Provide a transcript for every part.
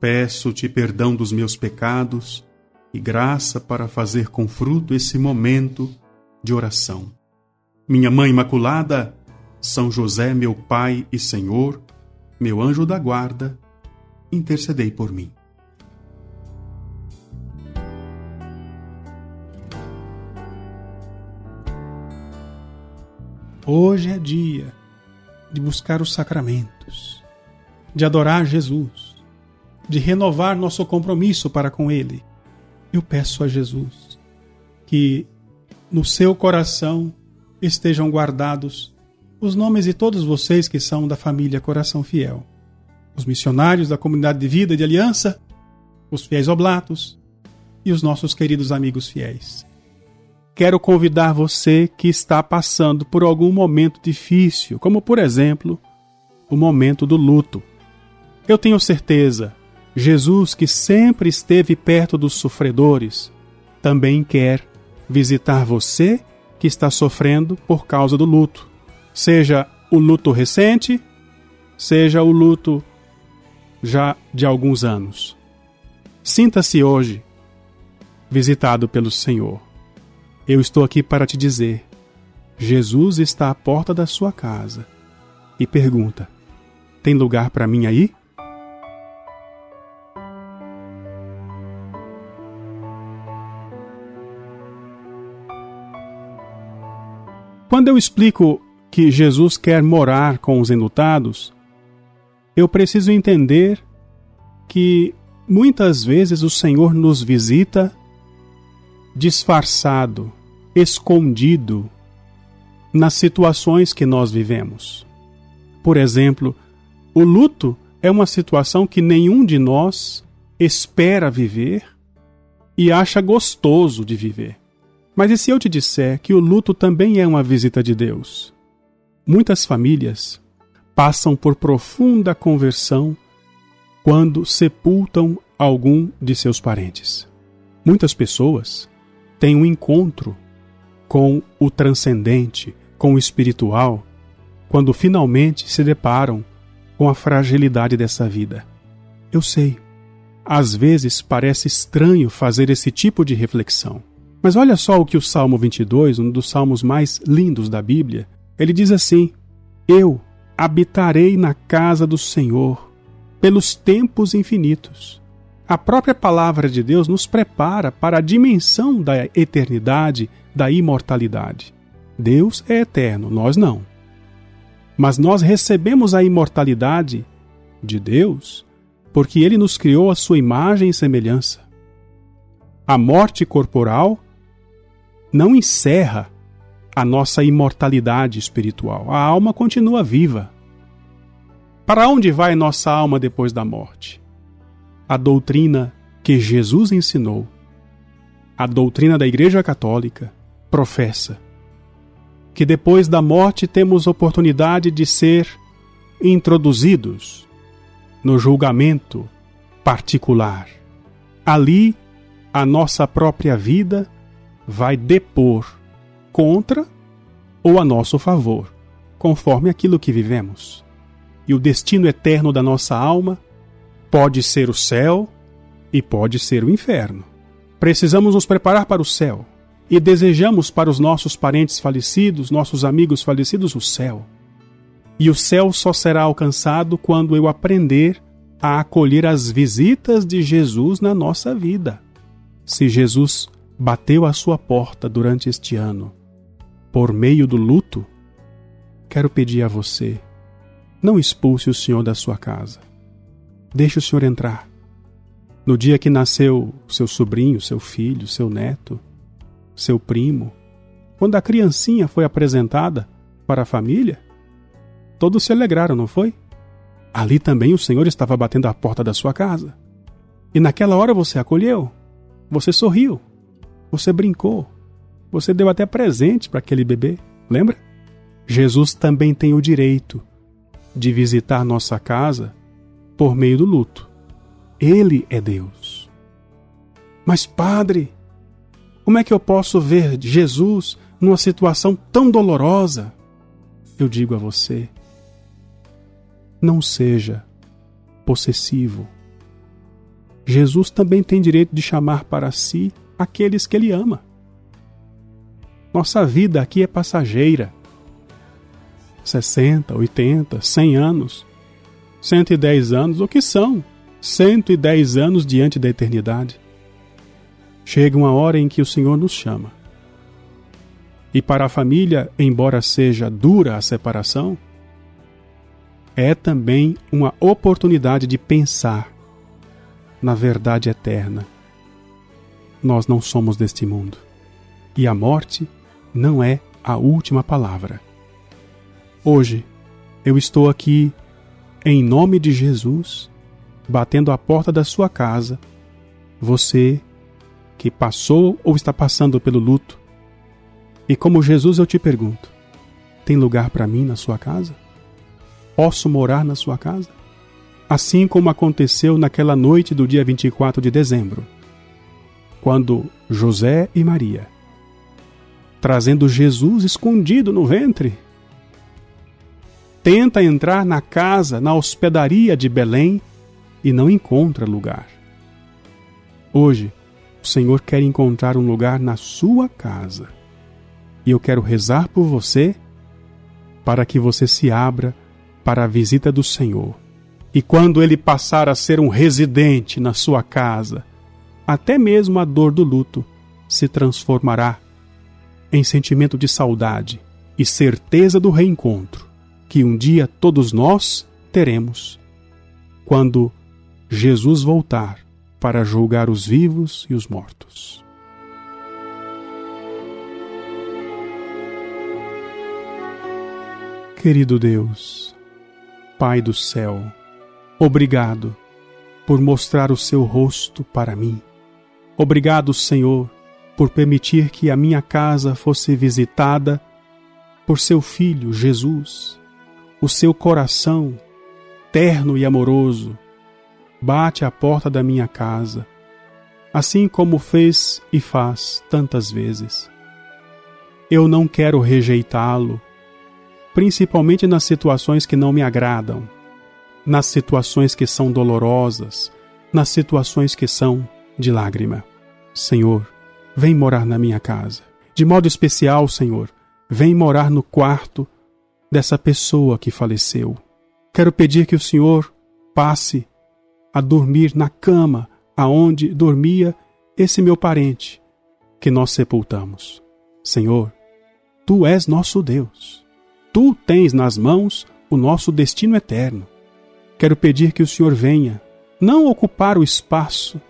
Peço-te perdão dos meus pecados e graça para fazer com fruto esse momento de oração. Minha Mãe Imaculada, São José, meu Pai e Senhor, meu anjo da guarda, intercedei por mim. Hoje é dia de buscar os sacramentos, de adorar Jesus, de renovar nosso compromisso para com Ele. Eu peço a Jesus que no seu coração estejam guardados os nomes de todos vocês que são da família Coração Fiel, os missionários da comunidade de vida e de aliança, os fiéis oblatos e os nossos queridos amigos fiéis. Quero convidar você que está passando por algum momento difícil, como por exemplo, o momento do luto. Eu tenho certeza Jesus, que sempre esteve perto dos sofredores, também quer visitar você que está sofrendo por causa do luto. Seja o luto recente, seja o luto já de alguns anos. Sinta-se hoje visitado pelo Senhor. Eu estou aqui para te dizer: Jesus está à porta da sua casa e pergunta: Tem lugar para mim aí? Quando eu explico que Jesus quer morar com os enlutados, eu preciso entender que muitas vezes o Senhor nos visita disfarçado, escondido nas situações que nós vivemos. Por exemplo, o luto é uma situação que nenhum de nós espera viver e acha gostoso de viver. Mas e se eu te disser que o luto também é uma visita de Deus? Muitas famílias passam por profunda conversão quando sepultam algum de seus parentes. Muitas pessoas têm um encontro com o transcendente, com o espiritual, quando finalmente se deparam com a fragilidade dessa vida. Eu sei, às vezes parece estranho fazer esse tipo de reflexão. Mas olha só o que o Salmo 22, um dos salmos mais lindos da Bíblia, ele diz assim: Eu habitarei na casa do Senhor pelos tempos infinitos. A própria palavra de Deus nos prepara para a dimensão da eternidade, da imortalidade. Deus é eterno, nós não. Mas nós recebemos a imortalidade de Deus porque ele nos criou a sua imagem e semelhança. A morte corporal não encerra a nossa imortalidade espiritual. A alma continua viva. Para onde vai nossa alma depois da morte? A doutrina que Jesus ensinou, a doutrina da Igreja Católica, professa que depois da morte temos oportunidade de ser introduzidos no julgamento particular. Ali, a nossa própria vida vai depor contra ou a nosso favor, conforme aquilo que vivemos. E o destino eterno da nossa alma pode ser o céu e pode ser o inferno. Precisamos nos preparar para o céu e desejamos para os nossos parentes falecidos, nossos amigos falecidos, o céu. E o céu só será alcançado quando eu aprender a acolher as visitas de Jesus na nossa vida. Se Jesus bateu à sua porta durante este ano, por meio do luto, quero pedir a você: não expulse o Senhor da sua casa. Deixe o Senhor entrar. No dia que nasceu seu sobrinho, seu filho, seu neto, seu primo, quando a criancinha foi apresentada para a família, todos se alegraram, não foi? Ali também o Senhor estava batendo à porta da sua casa. E naquela hora você acolheu, você sorriu, você brincou, você deu até presente para aquele bebê, lembra? Jesus também tem o direito de visitar nossa casa por meio do luto. Ele é Deus. Mas, Padre, como é que eu posso ver Jesus numa situação tão dolorosa? Eu digo a você: não seja possessivo. Jesus também tem direito de chamar para si aqueles que ele ama. Nossa vida aqui é passageira. 60, 80, 100 anos, 110 anos, o que são? 110 anos diante da eternidade. Chega uma hora em que o Senhor nos chama. E para a família, embora seja dura a separação, é também uma oportunidade de pensar na verdade eterna. Nós não somos deste mundo. E a morte não é a última palavra. Hoje, eu estou aqui em nome de Jesus batendo a porta da sua casa, você que passou ou está passando pelo luto. E como Jesus eu te pergunto: tem lugar para mim na sua casa? Posso morar na sua casa? Assim como aconteceu naquela noite do dia 24 de dezembro, quando José e Maria, trazendo Jesus escondido no ventre, tenta entrar na casa, na hospedaria de Belém e não encontra lugar. Hoje, o Senhor quer encontrar um lugar na sua casa. E eu quero rezar por você para que você se abra para a visita do Senhor. E quando ele passar a ser um residente na sua casa, até mesmo a dor do luto se transformará em sentimento de saudade e certeza do reencontro que um dia todos nós teremos quando Jesus voltar para julgar os vivos e os mortos. Querido Deus, Pai do céu, obrigado por mostrar o seu rosto para mim. Obrigado, Senhor, por permitir que a minha casa fosse visitada por seu Filho Jesus. O seu coração, terno e amoroso, bate à porta da minha casa, assim como fez e faz tantas vezes. Eu não quero rejeitá-lo, principalmente nas situações que não me agradam, nas situações que são dolorosas, nas situações que são de lágrima. Senhor, vem morar na minha casa. De modo especial, Senhor, vem morar no quarto dessa pessoa que faleceu. Quero pedir que o Senhor passe a dormir na cama aonde dormia esse meu parente que nós sepultamos. Senhor, tu és nosso Deus. Tu tens nas mãos o nosso destino eterno. Quero pedir que o Senhor venha, não ocupar o espaço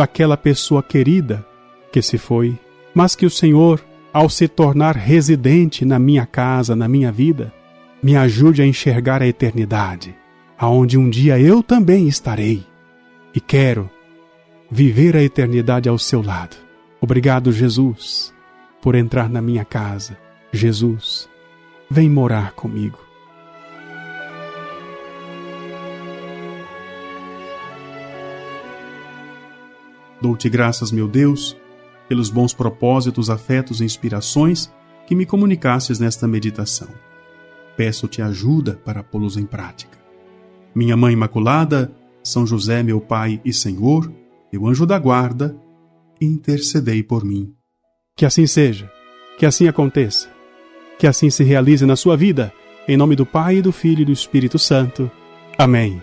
daquela pessoa querida que se foi, mas que o Senhor, ao se tornar residente na minha casa, na minha vida, me ajude a enxergar a eternidade, aonde um dia eu também estarei e quero viver a eternidade ao seu lado. Obrigado, Jesus, por entrar na minha casa. Jesus, vem morar comigo. Dou-te graças, meu Deus, pelos bons propósitos, afetos e inspirações que me comunicasses nesta meditação. Peço-te ajuda para pô-los em prática. Minha Mãe Imaculada, são José, meu Pai e Senhor, meu anjo da guarda, intercedei por mim. Que assim seja, que assim aconteça, que assim se realize na sua vida, em nome do Pai, do Filho e do Espírito Santo. Amém.